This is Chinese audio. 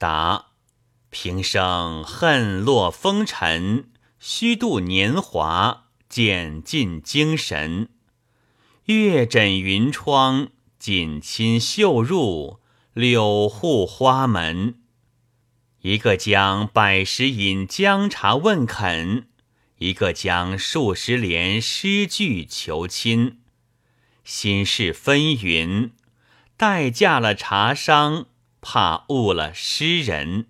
答：平生恨落风尘，虚度年华，减尽精神。月枕云窗，锦衾绣入，柳护花门。一个将百十饮姜茶问肯，一个将数十联诗句求亲。心事纷纭，待嫁了茶商，怕误了诗人。